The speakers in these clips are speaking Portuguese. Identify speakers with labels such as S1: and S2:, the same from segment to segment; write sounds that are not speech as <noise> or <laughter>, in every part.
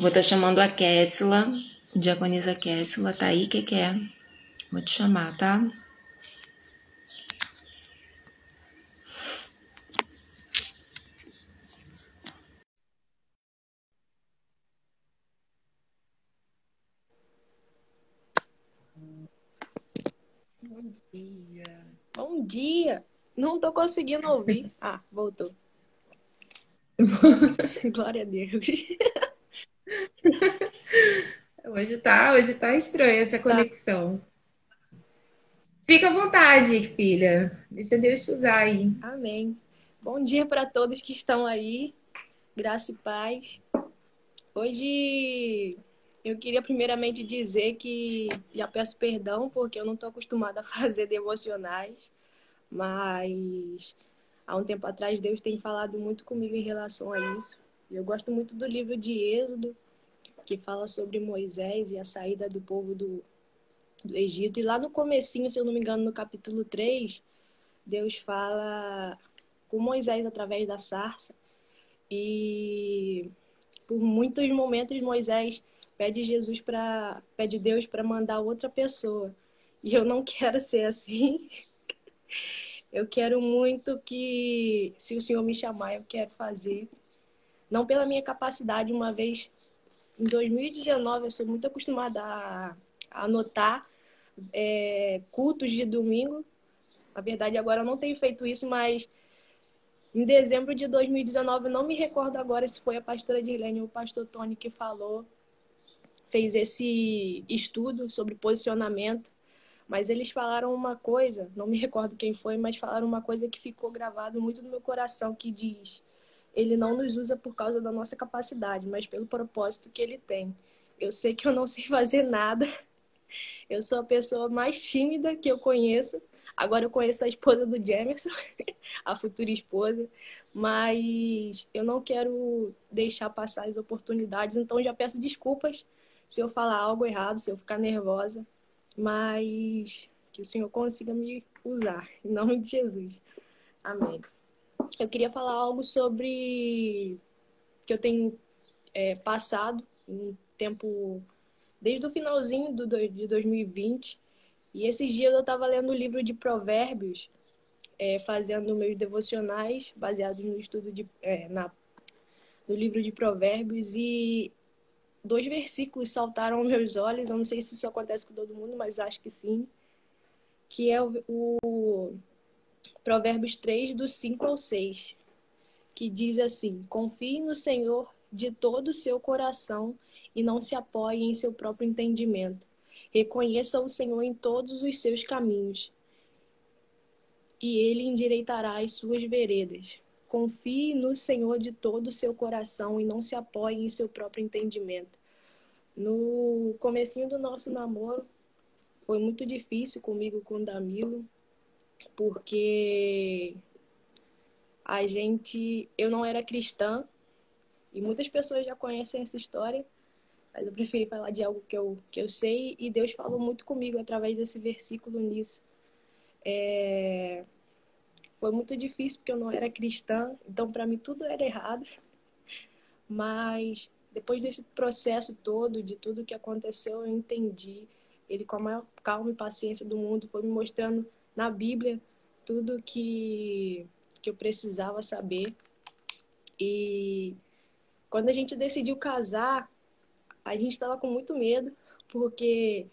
S1: Vou estar tá chamando a Kessla, diaconisa Kessla, tá aí, que que é? Vou te chamar, tá?
S2: Bom dia. Bom dia. Não tô conseguindo ouvir. Ah, voltou. <laughs> Glória a Deus. <laughs> <laughs>
S3: Hoje tá, hoje tá estranha essa conexão. Tá. Fica à vontade, filha. Deixa Deus te usar aí.
S2: Amém. Bom dia para todos que estão aí. Graça e paz. Hoje eu queria primeiramente dizer que já peço perdão porque eu não estou acostumada a fazer devocionais, mas há um tempo atrás Deus tem falado muito comigo em relação a isso. Eu gosto muito do livro de Êxodo, que fala sobre Moisés e a saída do povo do, do Egito. E lá no comecinho, se eu não me engano, no capítulo 3, Deus fala com Moisés através da sarça. E por muitos momentos Moisés pede Jesus para pede Deus para mandar outra pessoa. E eu não <laughs> quero ser assim. Eu quero muito que se o Senhor me chamar, eu quero fazer. Não pela minha capacidade, uma vez em 2019 eu sou muito acostumada a, anotar é, cultos de domingo. Na verdade, agora eu não tenho feito isso, mas em dezembro de 2019, eu não me recordo agora se foi a pastora Dirlene ou o pastor Tony que falou, fez esse estudo sobre posicionamento. Mas eles falaram uma coisa, não me recordo quem foi, mas falaram uma coisa que ficou gravado muito no meu coração, que diz ele não nos usa por causa da nossa capacidade, mas pelo propósito que ele tem. Eu sei que eu não <laughs> sei fazer nada. Eu sou a pessoa mais tímida que eu conheço. Agora eu conheço a esposa do Jamerson, <laughs> a futura esposa, mas eu não quero deixar passar as oportunidades, então já peço desculpas se eu falar algo errado, se eu ficar nervosa, mas que o Senhor consiga me usar, em nome de Jesus. Amém eu queria falar algo sobre que eu tenho é, passado um tempo desde o finalzinho do, de 2020 e esses dias eu estava lendo o livro de Provérbios, é, fazendo meus devocionais baseados no estudo de é, na, no livro de Provérbios e dois versículos saltaram aos meus olhos. Eu não sei se isso acontece com todo mundo, mas acho que sim. Que é o, o Provérbios 3, do 5 ao 6, que diz assim: Confie no Senhor de todo o seu coração e não se apoie em seu próprio entendimento. Reconheça o Senhor em todos os seus caminhos, e ele endireitará as suas veredas. Confie no Senhor de todo o seu coração e não se apoie em seu próprio entendimento. No comecinho do nosso namoro, foi muito difícil comigo com o Damilo, porque a gente, eu não era cristã e muitas pessoas já conhecem essa história, mas eu preferi falar de algo que eu, que eu sei e Deus falou muito comigo através desse versículo nisso. É... Foi muito difícil porque eu não era cristã, então para mim tudo era errado. Mas depois desse processo todo, de tudo que aconteceu, eu entendi. Ele, com a maior calma e paciência do mundo, foi me mostrando na Bíblia tudo que, que eu precisava saber. E quando a gente decidiu casar, a gente estava com muito medo, porque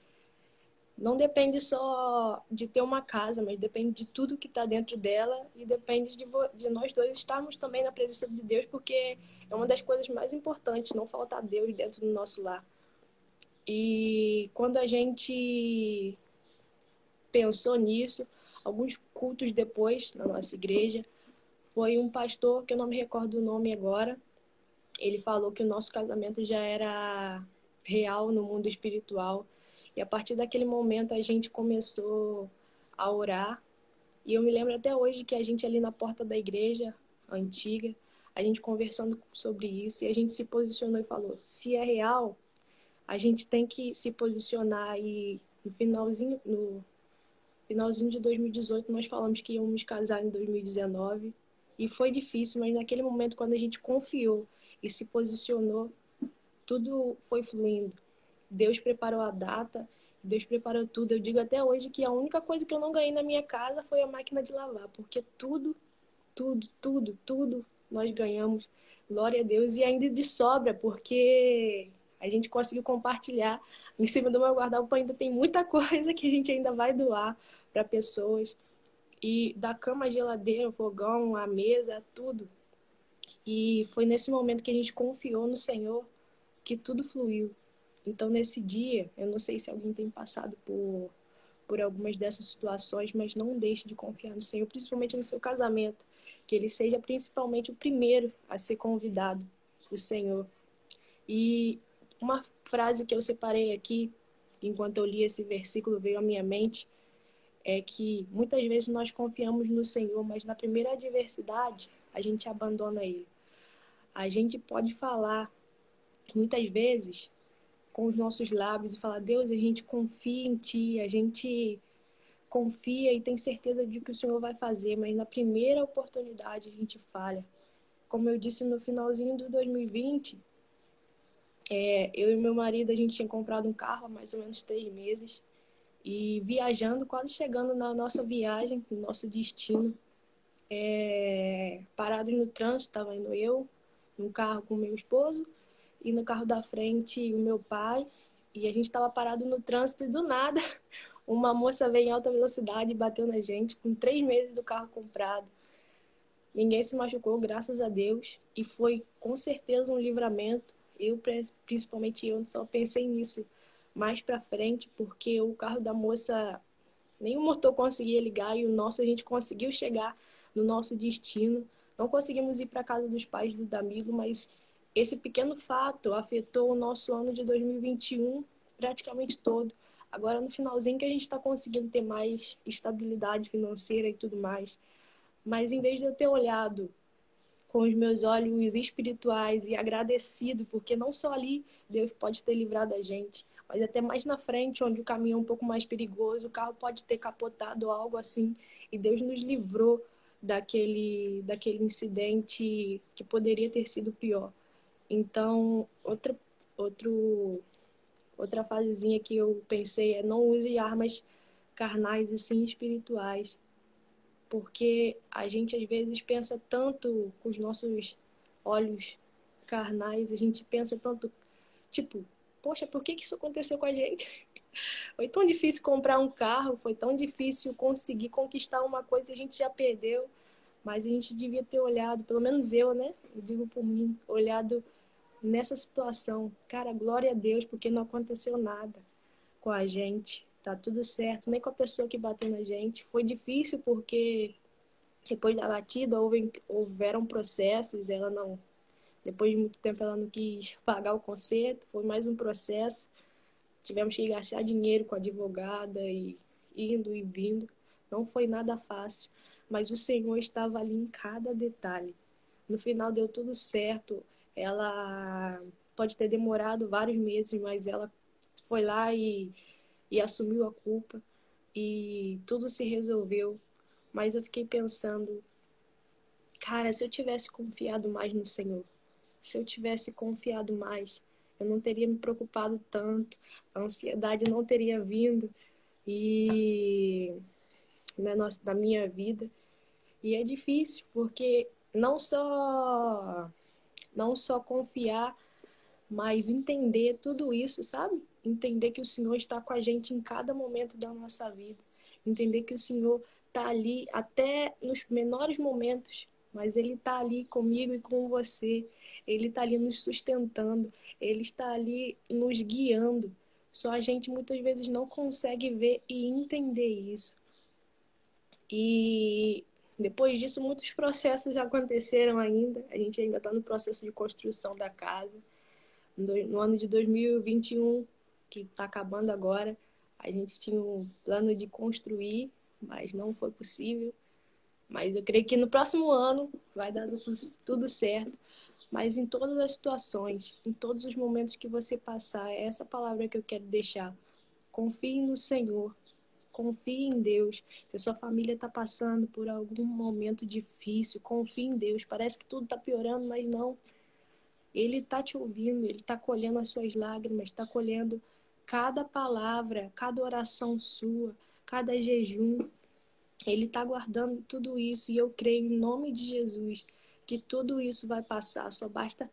S2: não depende só de ter uma casa, mas depende de tudo que está dentro dela e depende de, de, nós dois estarmos também na presença de Deus, porque é uma das coisas mais importantes, não faltar Deus dentro do nosso lar. E quando a gente pensou nisso, alguns cultos depois, na nossa igreja, foi um pastor, que eu não me recordo o nome agora, ele falou que o nosso casamento já era real no mundo espiritual. E a partir daquele momento a gente começou a orar. E eu me lembro até hoje que a gente ali na porta da igreja antiga, a gente conversando sobre isso e a gente se posicionou e falou: se é real, a gente tem que se posicionar e no finalzinho, no finalzinho de 2018 nós falamos que íamos casar em 2019 e foi difícil, mas naquele momento quando a gente confiou e se posicionou, tudo foi fluindo. Deus preparou a data, Deus preparou tudo. Eu digo até hoje que a única coisa que eu não ganhei na minha casa foi a máquina de lavar, porque tudo, tudo, tudo, tudo nós ganhamos. Glória a Deus e ainda de sobra, porque a gente conseguiu compartilhar. Em cima do meu guarda-roupa ainda tem muita <laughs> coisa que a gente ainda vai doar para pessoas. E da cama, geladeira, fogão, a mesa, tudo. E foi nesse momento que a gente confiou no Senhor que tudo fluiu. Então, nesse dia, eu não sei se alguém tem passado por, por algumas dessas situações, mas não deixe de confiar no Senhor, principalmente no seu casamento. Que ele seja principalmente o primeiro a ser convidado, o Senhor. E uma frase que eu separei aqui, enquanto eu li esse versículo, veio à minha mente, é que muitas vezes nós confiamos no Senhor, mas na primeira adversidade a gente abandona Ele. A gente pode falar muitas vezes com os nossos lábios e falar: Deus, a gente confia em Ti, a gente confia e tem certeza de que o Senhor vai fazer, mas na primeira oportunidade a gente falha. Como eu disse no finalzinho do 2020, é, eu e meu marido a gente tinha comprado um carro há mais ou menos três meses e viajando, quase chegando na nossa viagem, no nosso destino, é, parados no trânsito, estava indo eu, no carro com meu esposo e no carro da frente o meu pai. E a gente estava parado no trânsito e do nada <laughs> uma moça veio em alta velocidade e bateu na gente com três meses do carro comprado. Ninguém se machucou, graças a Deus, e foi com certeza um livramento. Eu, principalmente eu, só pensei nisso mais para frente, porque o carro da moça, nem o motor conseguia ligar e o nosso a gente conseguiu chegar no nosso destino. Não conseguimos ir para casa dos pais do amigo, mas esse pequeno fato afetou o nosso ano de 2021 praticamente todo. Agora no finalzinho que a gente está conseguindo ter mais estabilidade financeira e tudo mais. Mas em vez de eu ter olhado com os meus olhos espirituais e agradecido, porque não só ali Deus pode ter livrado a gente, mas até mais na frente, onde o caminho é um pouco mais perigoso, o carro pode ter capotado ou algo assim, e Deus nos livrou daquele, daquele incidente que poderia ter sido pior. Então, outra, outro, outra fasezinha que eu pensei é não use armas carnais e sim espirituais. Porque a gente às vezes pensa tanto com os nossos olhos carnais, a gente pensa tanto, tipo, poxa, por que, que isso aconteceu com a gente? <laughs> Foi tão difícil comprar um carro, foi tão difícil conseguir conquistar uma coisa que a gente já perdeu, mas a gente devia ter olhado, pelo menos eu, né? Eu digo por mim, olhado nessa situação. Cara, glória a Deus, porque não aconteceu nada com a gente, tá tudo certo, nem com a pessoa que bateu na gente. Foi difícil porque depois da batida houve, houveram processos, ela não depois de muito tempo ela não quis <laughs> pagar o conserto, foi mais um processo. Tivemos que gastar dinheiro com a advogada e indo e vindo. Não foi nada fácil, mas o Senhor estava ali em cada detalhe. No final deu tudo certo. Ela pode ter demorado vários meses, mas ela foi lá e, e assumiu a culpa e tudo se resolveu. Mas eu fiquei pensando, cara, se eu tivesse confiado mais no Senhor, se eu tivesse confiado mais, eu não teria me preocupado tanto, a ansiedade não teria vindo e né, na minha vida. E é difícil, porque não só não só confiar, mas entender tudo isso, sabe? Entender que o Senhor está com a gente em cada momento da nossa vida. Entender que o Senhor está ali até nos menores momentos mas Ele está ali comigo e com você. Ele está ali nos sustentando, Ele está ali nos guiando. Só a gente muitas vezes não consegue ver e entender isso. E depois disso, muitos processos já aconteceram ainda. A gente ainda está no processo de construção da casa. No ano de 2021, que está acabando agora, a gente tinha um plano de construir, mas não foi possível. Mas eu creio que no próximo ano vai dar tudo certo. Mas em todas as situações, em todos os momentos que você passar, é essa palavra que eu quero deixar. Confie no Senhor. Confie em Deus. Se a sua família está passando por algum momento difícil, confie em Deus. Parece que tudo está piorando, mas não. Ele está te ouvindo, ele está colhendo as suas lágrimas, está colhendo cada palavra, cada oração sua, cada jejum. Ele está guardando tudo isso e eu creio em nome de Jesus que tudo isso vai passar. Só basta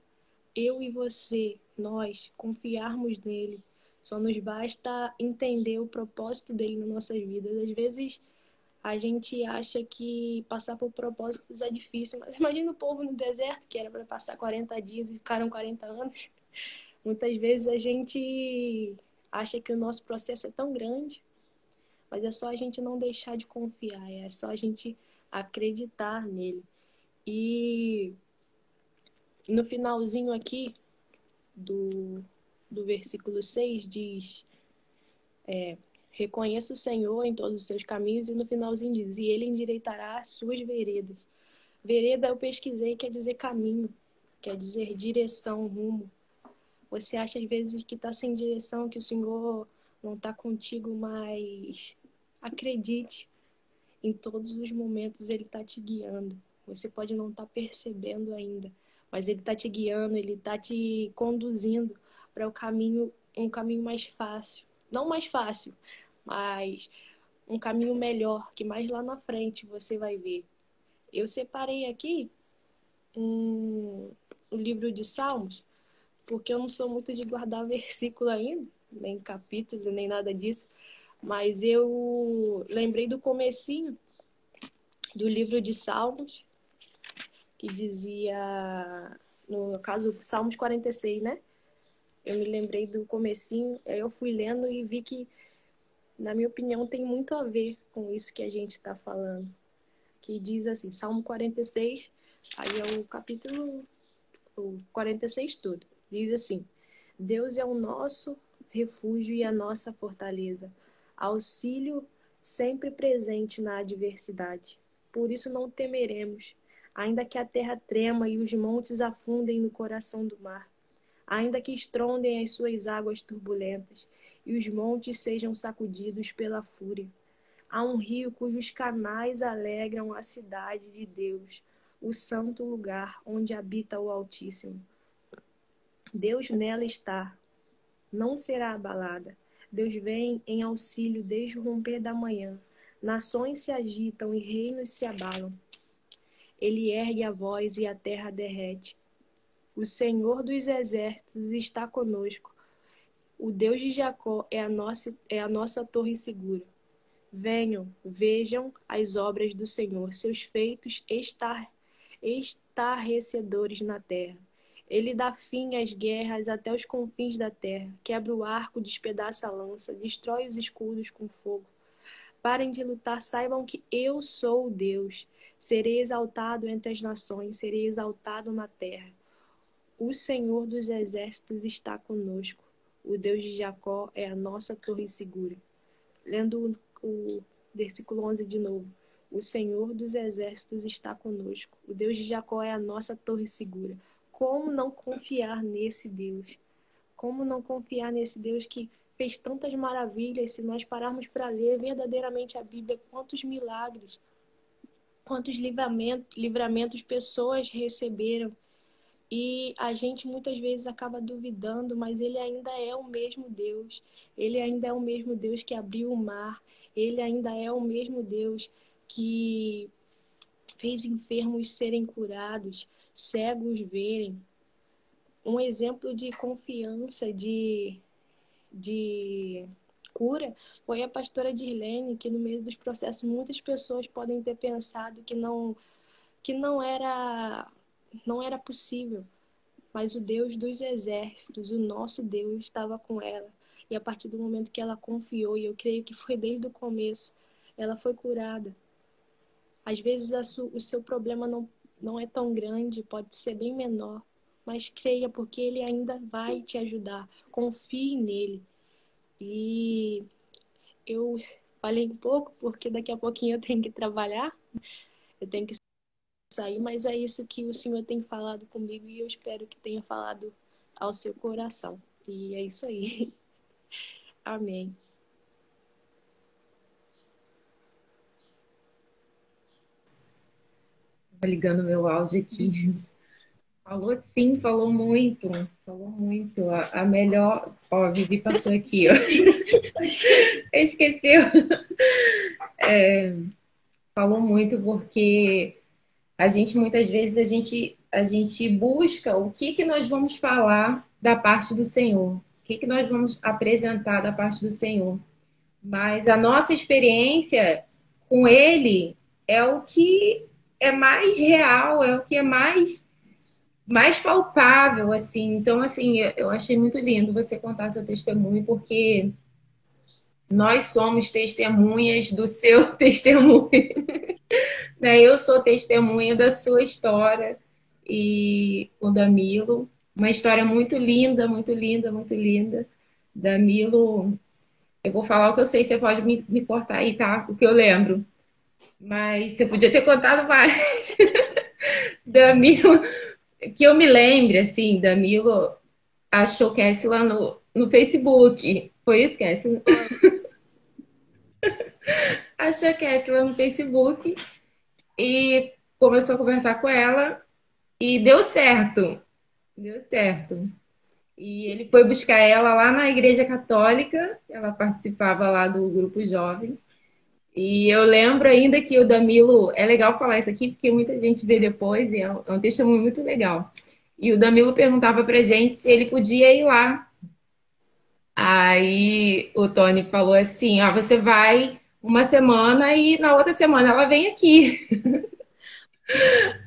S2: eu e você, nós, confiarmos nele. Só nos basta entender o propósito dele nas nossas vidas. Às vezes a gente acha que passar por propósitos é difícil, mas imagina o povo no deserto, que era para passar 40 dias e ficaram 40 anos. Muitas vezes a gente acha que o nosso processo é tão grande, mas é só a gente não deixar de confiar, é só a gente acreditar nele. E no finalzinho aqui do, do versículo 6 diz: é, Reconheça o Senhor em todos os seus caminhos, e no finalzinho diz: E ele endireitará as suas veredas. Vereda eu pesquisei, quer dizer caminho, quer dizer direção, rumo. Você acha às vezes que está sem direção, que o Senhor não está contigo, mas acredite, em todos os momentos Ele está te guiando. Você pode não estar tá percebendo ainda, mas Ele está te guiando, Ele está te conduzindo para o caminho, um caminho mais fácil. Não mais fácil, mas um caminho melhor, que mais lá na frente você vai ver. Eu separei aqui um, um livro de Salmos, porque eu não sou muito de guardar <laughs> versículo ainda, nem capítulo, nem nada disso, mas eu lembrei do comecinho do livro de Salmos, que dizia, no caso, Salmos 46, né? Eu me lembrei do comecinho, aí eu fui lendo e vi que na minha opinião, tem muito a ver com isso que a gente está falando. Que diz assim, Salmo 46, aí é o capítulo o 46 todo. Diz assim: Deus é o nosso refúgio e a nossa fortaleza, auxílio sempre presente na adversidade. Por isso não temeremos, ainda que a terra trema e os montes afundem no coração do mar, ainda que estrondem as suas águas turbulentas e os montes sejam sacudidos pela fúria. Há um rio cujos canais alegram a cidade de Deus, o santo lugar onde habita o Altíssimo. Deus nela está, não será abalada. Deus vem em auxílio desde o romper da manhã. Nações se agitam e reinos se abalam. Ele ergue a voz e a terra derrete. O Senhor dos exércitos está conosco. O Deus de Jacó é a nossa, é a nossa torre segura. Venham, vejam as obras do Senhor, seus feitos estar, estarrecedores na terra. Ele dá fim às guerras até os confins da terra, quebra o arco, despedaça a lança, destrói os escudos com fogo. Parem de lutar, saibam que eu sou Deus. Serei exaltado entre as nações, serei exaltado na terra. O Senhor dos exércitos está conosco. O Deus de Jacó é a nossa torre segura. Lendo o versículo 11 de novo. O Senhor dos exércitos está conosco. O Deus de Jacó é a nossa torre segura. Como não confiar nesse Deus? Como não confiar nesse Deus que fez tantas maravilhas? Se nós pararmos para ler verdadeiramente a Bíblia, quantos milagres, quantos livramentos, livramentos pessoas receberam e a gente muitas vezes acaba duvidando, mas ele ainda é o mesmo Deus. Ele ainda é o mesmo Deus que abriu o mar. Ele ainda é o mesmo Deus que fez enfermos serem curados, cegos verem. Um exemplo de confiança, de, de cura, foi a pastora Dirlene, que no meio dos processos muitas pessoas podem ter pensado que não, que não era não era possível. Mas o Deus dos exércitos, o nosso Deus, estava com ela. E a partir do momento que ela confiou, e eu creio que foi desde o começo, ela foi curada. Às vezes o seu problema não, não é tão grande, pode ser bem menor, mas creia, porque ele ainda vai te ajudar. Confie nele. E eu falei um pouco, porque daqui a pouquinho eu tenho que trabalhar, eu tenho que sair, mas é isso que o Senhor tem falado comigo e eu espero que tenha falado ao seu coração. E é isso aí. <laughs> Amém.
S3: Tá ligando meu áudio aqui. Falou sim, falou muito. Falou muito. A, a melhor. Ó, a Vivi passou aqui, ó. <laughs> Esqueceu. É, falou muito porque a gente muitas vezes a gente, a gente busca o que, que nós vamos falar da parte do Senhor. O que, que nós vamos apresentar da parte do Senhor. Mas a nossa experiência com Ele é o que é mais real, é o que é mais mais palpável, assim. Então, assim, eu achei muito lindo você contar seu testemunho, porque nós somos testemunhas do seu <laughs> testemunho. né? Eu sou testemunha da sua história e o Damilo, uma história muito linda, muito linda, muito linda. Damilo, eu vou falar o que eu sei, você pode me, me cortar aí, tá? O que eu lembro. Mas você podia ter contado mais. <laughs> Damilo que eu me lembre, assim, Danilo achou Cassie lá no, no Facebook. Foi isso, Cassie? <laughs> achou Cassie lá no Facebook e começou a conversar com ela e deu certo. Deu certo. E ele foi buscar ela lá na Igreja Católica, ela participava lá do grupo jovem. E eu lembro ainda que o Damilo, é legal falar isso aqui, porque muita gente vê depois e é um é testemunho muito legal. E o Damilo perguntava pra gente se ele podia ir lá. Aí o Tony falou assim: ah, você vai uma semana e na outra semana ela vem aqui. <laughs>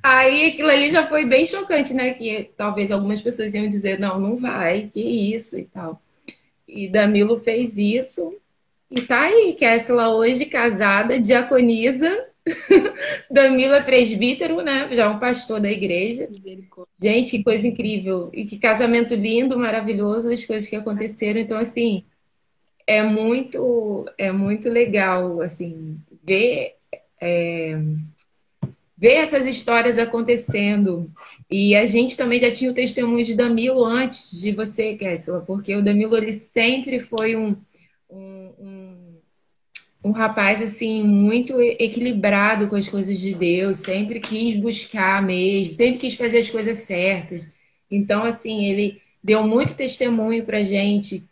S3: Aí aquilo ali já foi bem chocante, né? Que talvez algumas pessoas iam dizer: não, não vai, que isso e tal. E Damilo fez isso e tá aí, Kessela hoje casada, diaconisa, <laughs> Damila presbítero, né? Já um pastor da igreja. Gente, que coisa incrível. E que casamento lindo, maravilhoso, as coisas que aconteceram. Então, assim, é muito, é muito legal, assim, ver, é, ver essas histórias acontecendo. E a gente também já tinha o testemunho de Damilo antes de você, Kessela, porque o Damilo, ele sempre foi um, um, um rapaz assim muito equilibrado com as coisas de Deus, sempre quis buscar mesmo, sempre quis fazer as coisas certas. Então, assim, ele deu muito testemunho para gente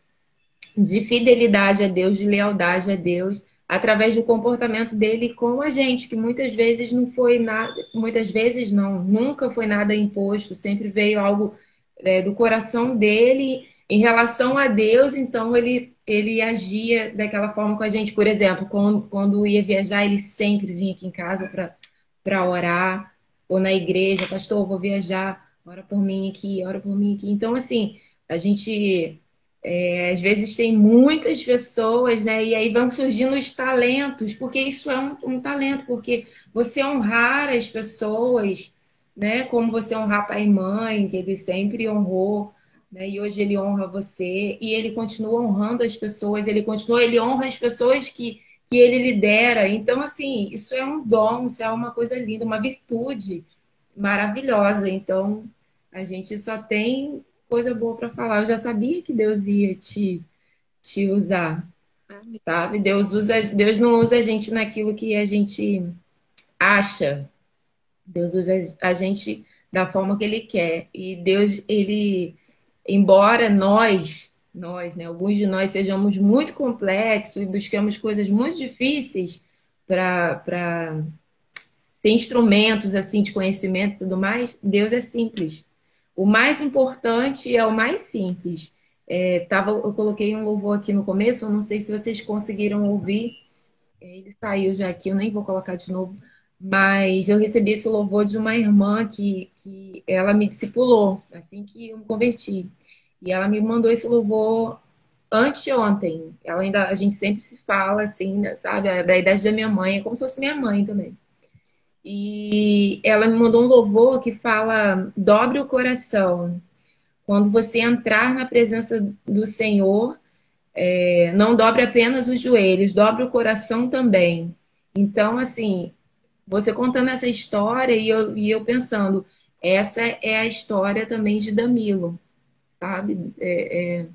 S3: de fidelidade a Deus, de lealdade a Deus, através do comportamento dele com a gente, que muitas vezes não foi nada, muitas vezes não, nunca foi nada imposto, sempre veio algo é, do coração dele em relação a Deus, então ele ele agia daquela forma com a gente. Por exemplo, quando, quando ia viajar, ele sempre vinha aqui em casa para orar, ou na igreja, pastor, vou viajar, ora por mim aqui, ora por mim aqui. Então, assim, a gente é, às vezes tem muitas pessoas, né? E aí vão surgindo os talentos, porque isso é um, um talento, porque você honrar as pessoas, né? Como você honrar pai e mãe, que ele sempre honrou né? E hoje ele honra você e ele continua honrando as pessoas, ele continua, ele honra as pessoas que, que ele lidera. Então, assim, isso é um dom, isso é uma coisa linda, uma virtude maravilhosa. Então, a gente só tem coisa boa para falar. Eu já sabia que Deus ia te, te usar, sabe? Deus usa, Deus não usa a gente naquilo que a gente acha. Deus usa a gente da forma que ele quer. E Deus, ele embora nós, nós, né, alguns de nós sejamos muito complexos e buscamos coisas muito difíceis para ser instrumentos assim de conhecimento e tudo mais, Deus é simples. O mais importante é o mais simples. É, tava, eu coloquei um louvor aqui no começo, eu não sei se vocês conseguiram ouvir. Ele saiu já aqui, eu nem vou colocar de novo. Mas eu recebi esse louvor de uma irmã que, que ela me discipulou assim que eu me converti. E ela me mandou esse louvor anteontem. Ela ainda, a gente sempre se fala assim, né, sabe? Da idade da minha mãe, é como se fosse minha mãe também. E ela me mandou um louvor que fala: dobre o coração. Quando você entrar na presença do Senhor, é, não dobre apenas os joelhos, dobre o coração também. Então, assim, você contando essa história e eu, e eu pensando, essa é a história também de Damilo, sabe? É, é,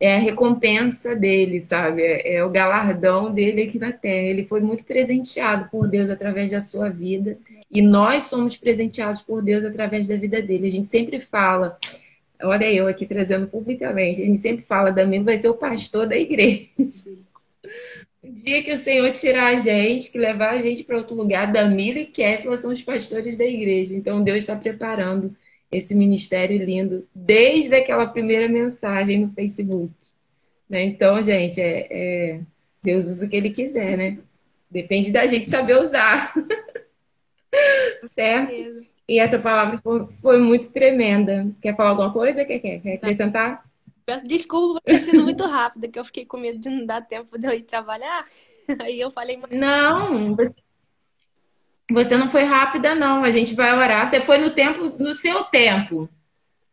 S3: é a recompensa dele, sabe? É, é, o galardão dele aqui na Terra. Ele foi muito presenteado por Deus através da sua vida E nós somos presenteados por Deus através da vida dele. A gente sempre fala, olha eu aqui trazendo publicamente, a gente sempre fala, Danilo vai ser o pastor da igreja. Dia que o Senhor tirar a gente, que levar a gente para outro lugar, Damila e Kessler são os pastores da igreja. Então Deus está preparando esse ministério lindo desde aquela primeira mensagem no Facebook. Né? Então, gente, é, é, Deus usa o que Ele quiser, né? Depende da gente saber usar. <laughs> certo? E essa palavra foi, foi, muito tremenda. Quer falar alguma coisa? Quer, quer, quer acrescentar?
S2: Peço desculpa por ter sido muito rápido, que eu fiquei com medo de não dar tempo de eu ir trabalhar. <laughs> Aí eu falei.
S3: Não, você, você não foi rápida, não. A gente vai orar. Você foi no tempo, no seu tempo.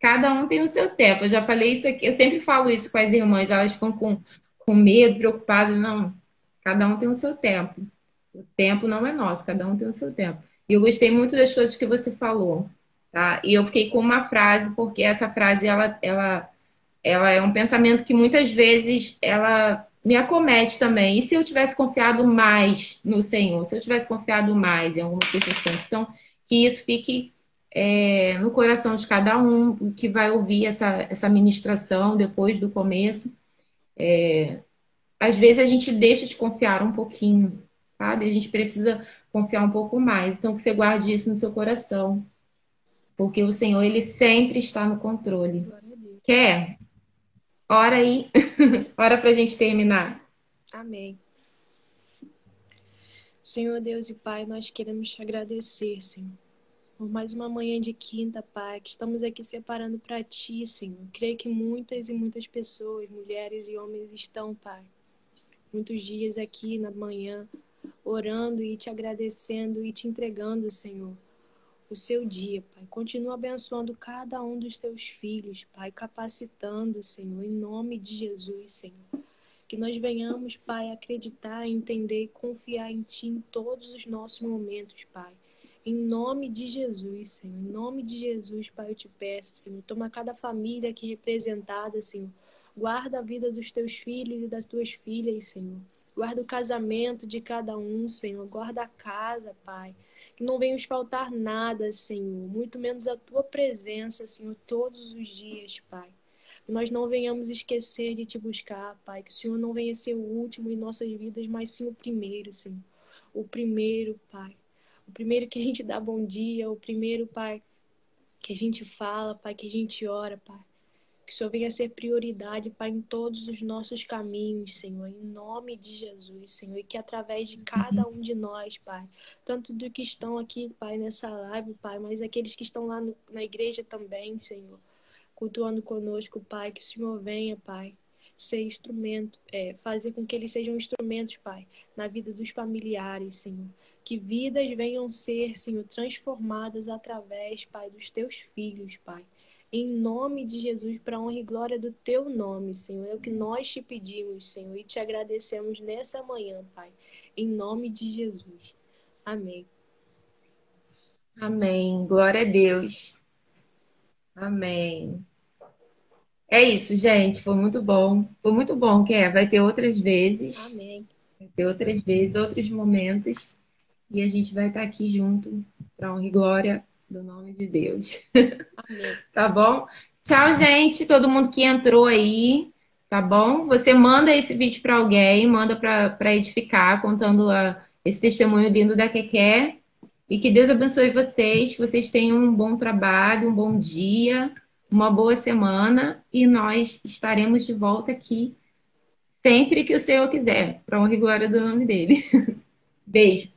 S3: Cada um tem o seu tempo. Eu já falei isso aqui. Eu sempre falo isso com as irmãs. Elas ficam com, com medo, preocupadas. Não. Cada um tem o seu tempo. O tempo não é nosso. Cada um tem o seu tempo. E eu gostei muito das coisas que você falou. Tá? E eu fiquei com uma frase, porque essa frase ela, ela ela é um pensamento que muitas vezes ela me acomete também. E se eu tivesse confiado mais no Senhor, se eu tivesse confiado mais em alguma circunstância, então que isso fique é, no coração de cada um que vai ouvir essa, essa ministração depois do começo. É, às vezes a gente deixa de confiar um pouquinho, sabe? A gente precisa confiar um pouco mais. Então que você guarde isso no seu coração, porque o Senhor ele sempre está no controle. Quer? Ora aí, <laughs> ora para a gente terminar.
S2: Amém. Senhor Deus e Pai, nós queremos te agradecer, Senhor, por mais uma manhã de quinta, Pai, que estamos aqui separando para Ti, Senhor. Creio que muitas e muitas pessoas, mulheres e homens, estão, Pai, muitos dias aqui na manhã, orando e te agradecendo e te entregando, Senhor, o seu dia, Pai. Continua abençoando cada um dos teus filhos, Pai, capacitando, Senhor, em nome de Jesus, Senhor. Que nós venhamos, Pai, acreditar, entender e confiar em Ti em todos os nossos momentos, Pai. Em nome de Jesus, Senhor. Em nome de Jesus, Pai, eu te peço, Senhor. Toma cada família aqui representada, Senhor. Guarda a vida dos teus filhos e das tuas filhas, Senhor. Guarda o casamento de cada um, Senhor. Guarda a casa, Pai. Que não venha nos faltar nada, Senhor, muito menos a tua presença, Senhor, todos os dias, Pai. Que nós não venhamos esquecer de te buscar, Pai. Que o Senhor não venha ser o último em nossas vidas, mas sim o primeiro, Senhor. O primeiro, Pai. O primeiro que a gente dá bom dia, o primeiro, Pai, que a gente fala, Pai, que a gente ora, Pai. Que o Senhor venha ser prioridade, Pai, em todos os nossos caminhos, Senhor, em nome de Jesus, Senhor, e que através de cada um de nós, Pai, tanto do que estão aqui, Pai, nessa live, Pai, mas aqueles que estão lá no, na igreja também, Senhor, cultuando conosco, Pai, que o Senhor venha, Pai, ser instrumento, é, fazer com que eles sejam instrumentos, Pai, na vida dos familiares, Senhor. Que vidas venham ser, Senhor, transformadas através, Pai, dos teus filhos, Pai em nome de Jesus, para honra e glória do teu nome, Senhor. É o que nós te pedimos, Senhor, e te agradecemos nessa manhã, Pai, em nome de Jesus. Amém.
S3: Amém. Glória a Deus. Amém. É isso, gente. Foi muito bom. Foi muito bom, que Vai ter outras vezes.
S2: Amém.
S3: Vai ter outras vezes, outros momentos. E a gente vai estar aqui junto para honra e glória do nome de Deus. <laughs> tá bom? Tchau, gente, todo mundo que entrou aí, tá bom? Você manda esse vídeo para alguém, manda para edificar, contando a, esse testemunho lindo da Keké. E que Deus abençoe vocês, que vocês tenham um bom trabalho, um bom dia, uma boa semana e nós estaremos de volta aqui sempre que o Senhor quiser, para honra e glória do nome dele. <laughs> Beijo.